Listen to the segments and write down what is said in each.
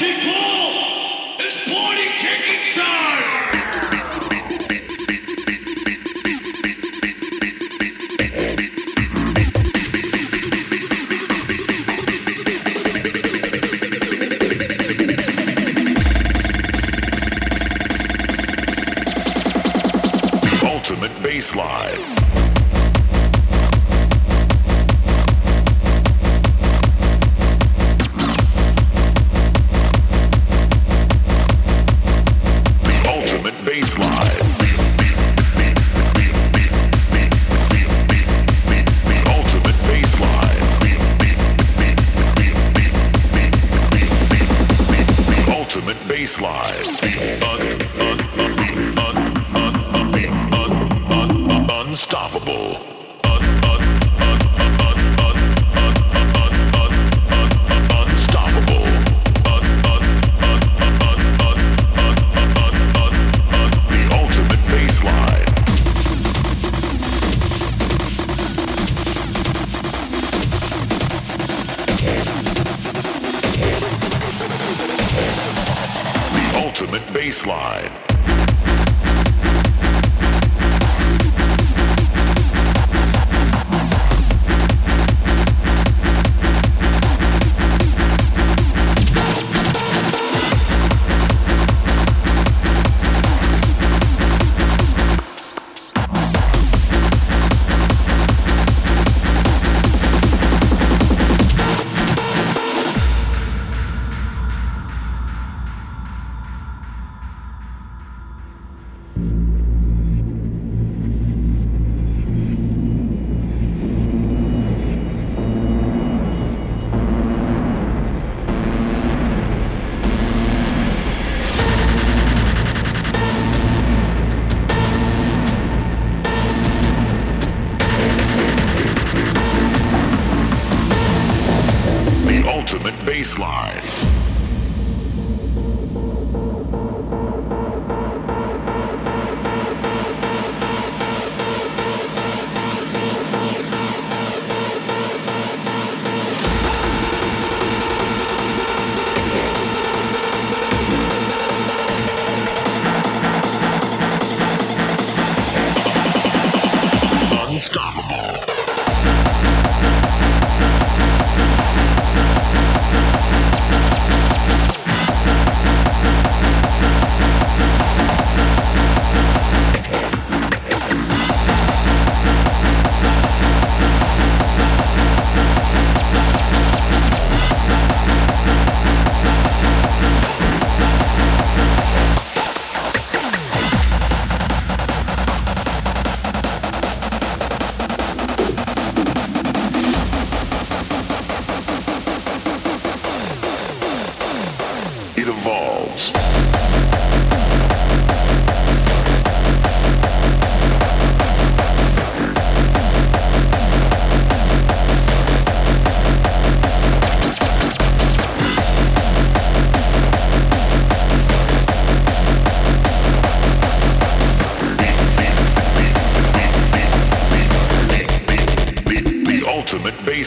kick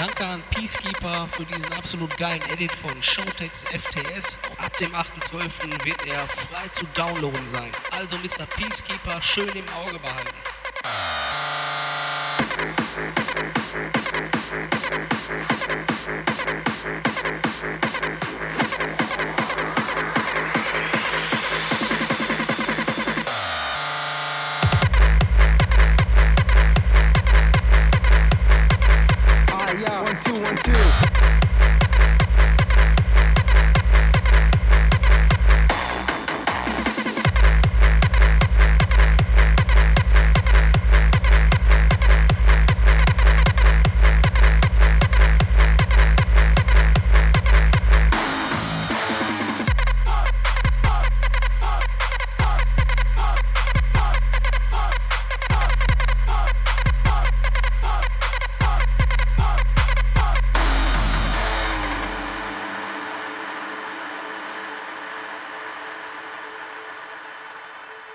Danke an Peacekeeper für diesen absolut geilen Edit von Showtex FTS. Ab dem 8.12. wird er frei zu downloaden sein. Also Mr. Peacekeeper schön im Auge behalten. Thank.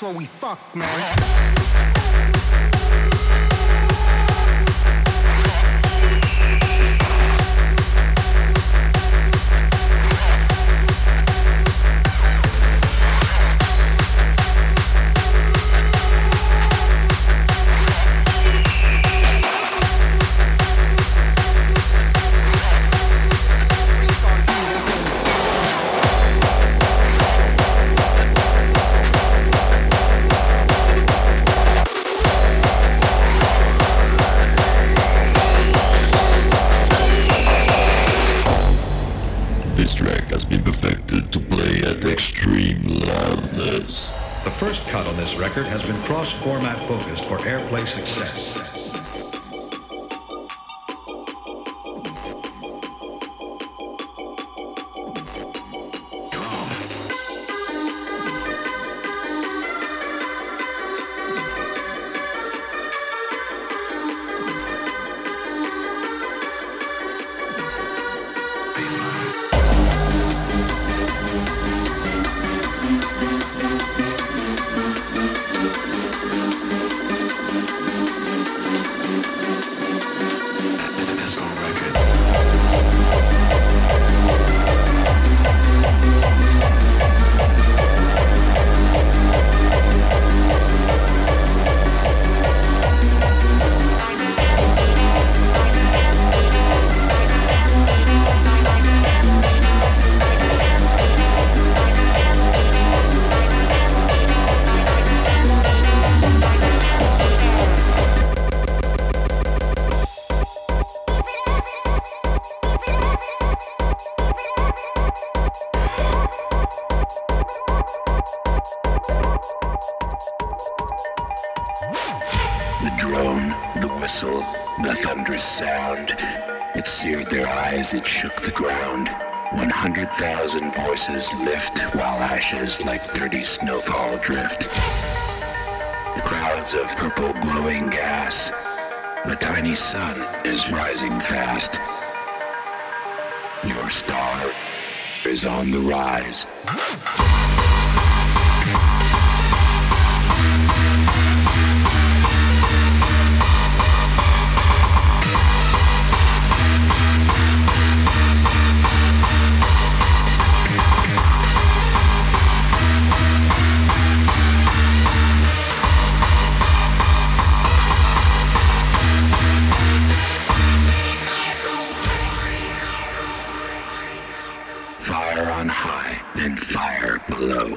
That's what we fuck, man. 100,000 lift while ashes like dirty snowfall drift. The clouds of purple glowing gas. The tiny sun is rising fast. Your star is on the rise. And fire below.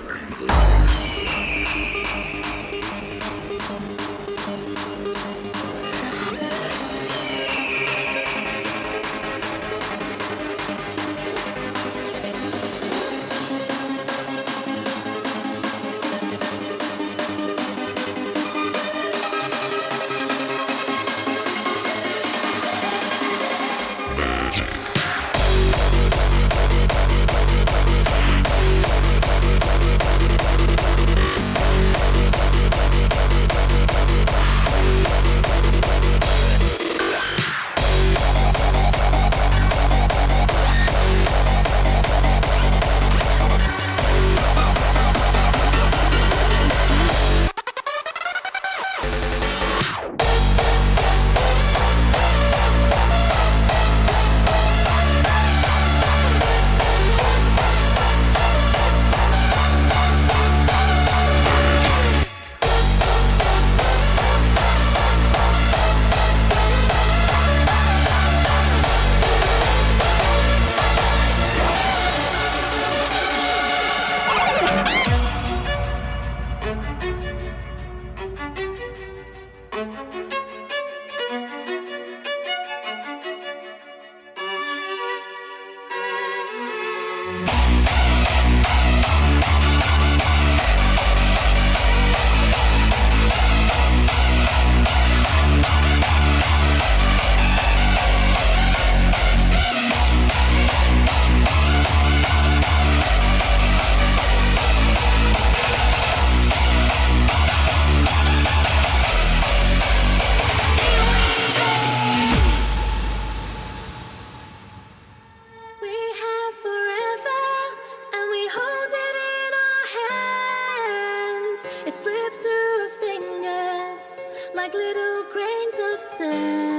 Facing the cold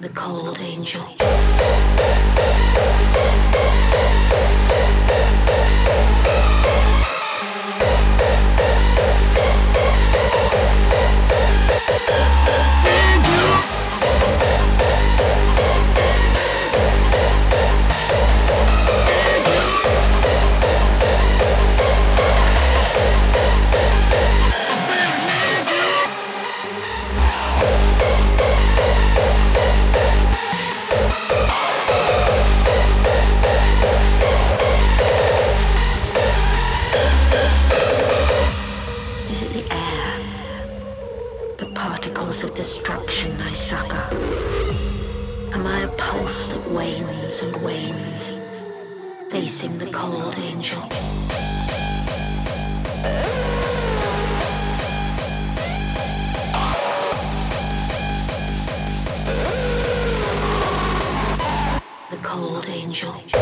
the cold angel. Am I a pulse that wanes and wanes, facing the cold angel? The cold angel.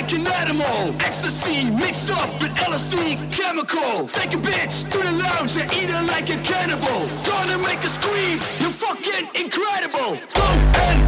like an animal. Ecstasy mixed up with LSD chemical. Take a bitch to the lounge and eat her like a cannibal. Gonna make her scream, you're fucking incredible. Go and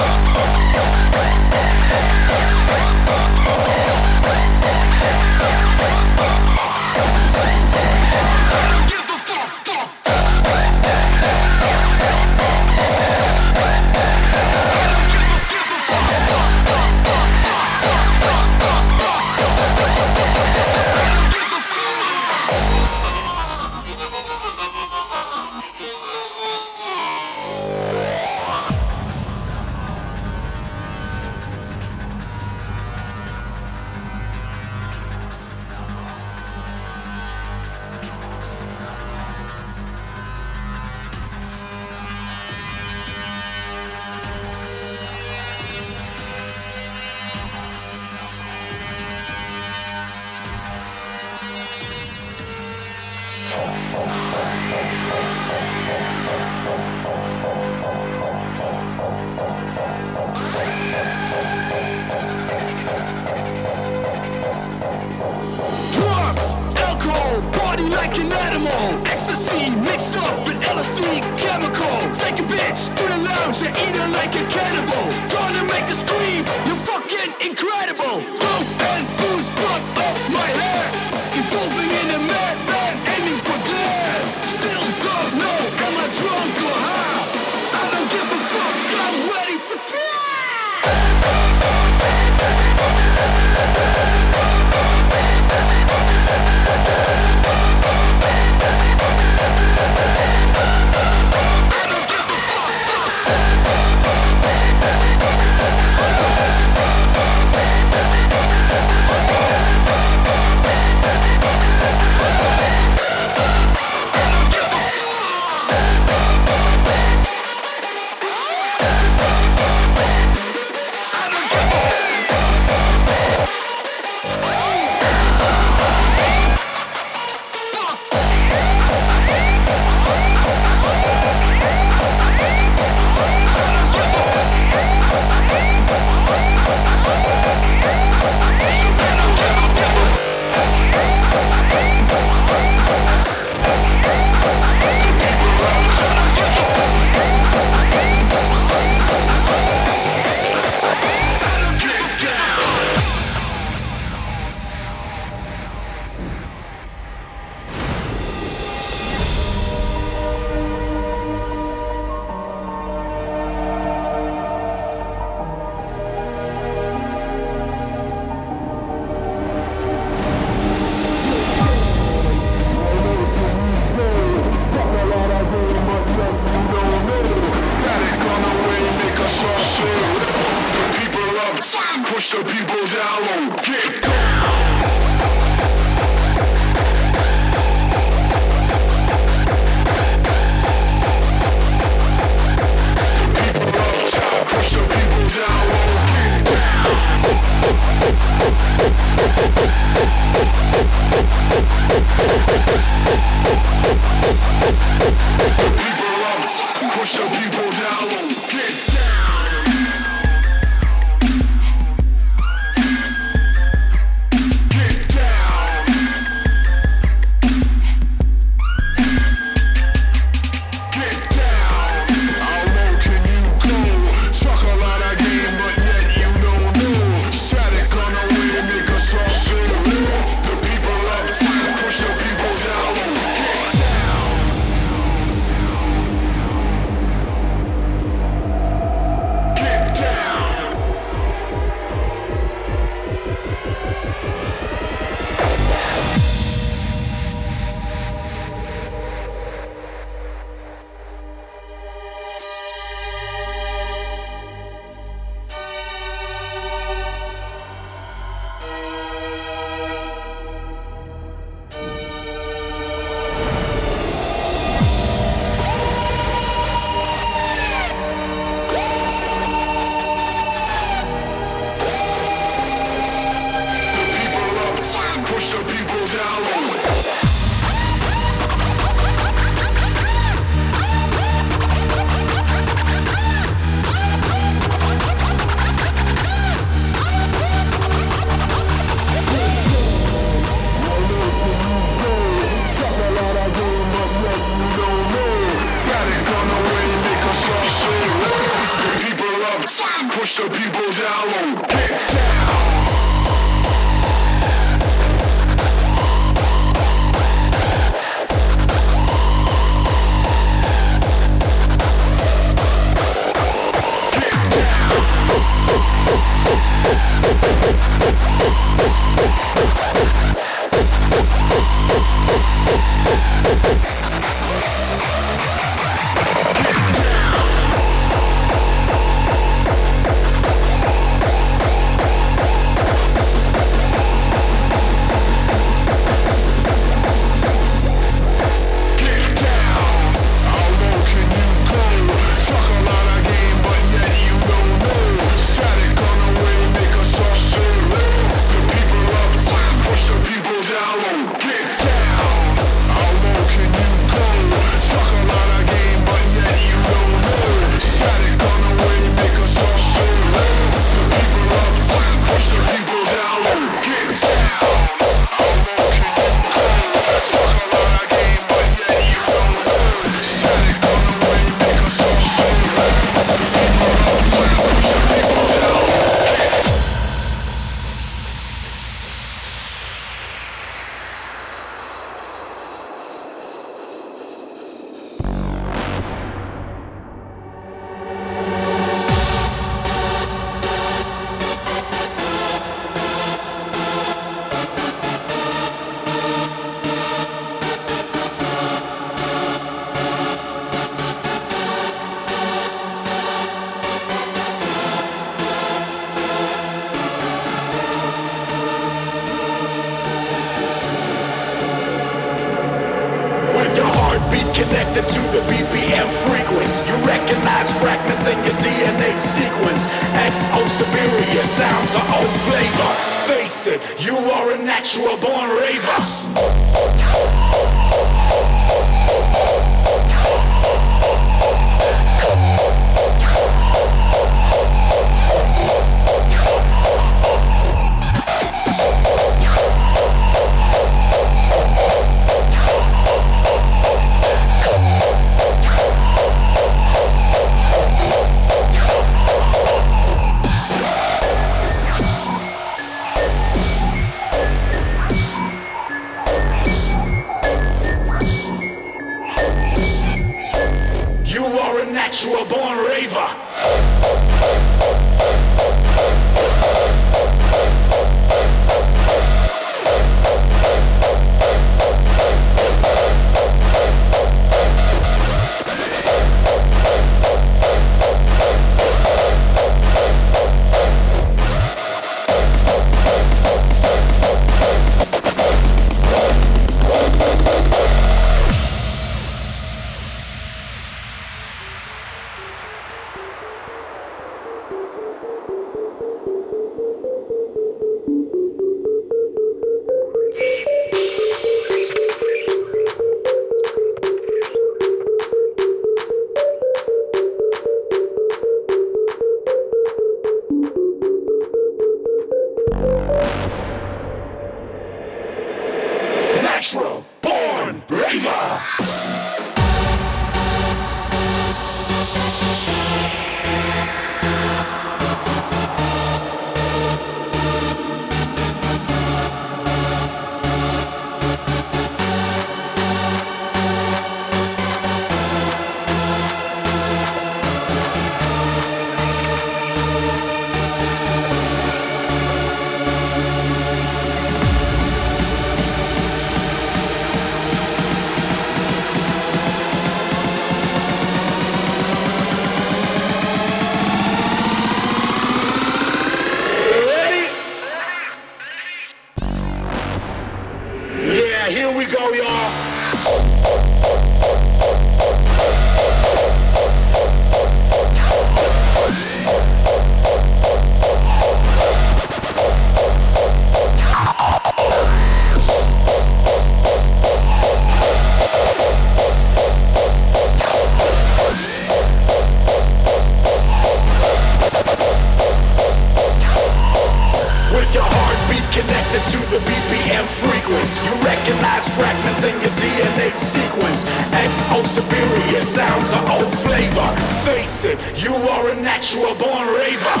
the BPM frequency. You recognize fragments in your DNA sequence. XO superior sounds are old flavor. Face it, you are a natural born raver.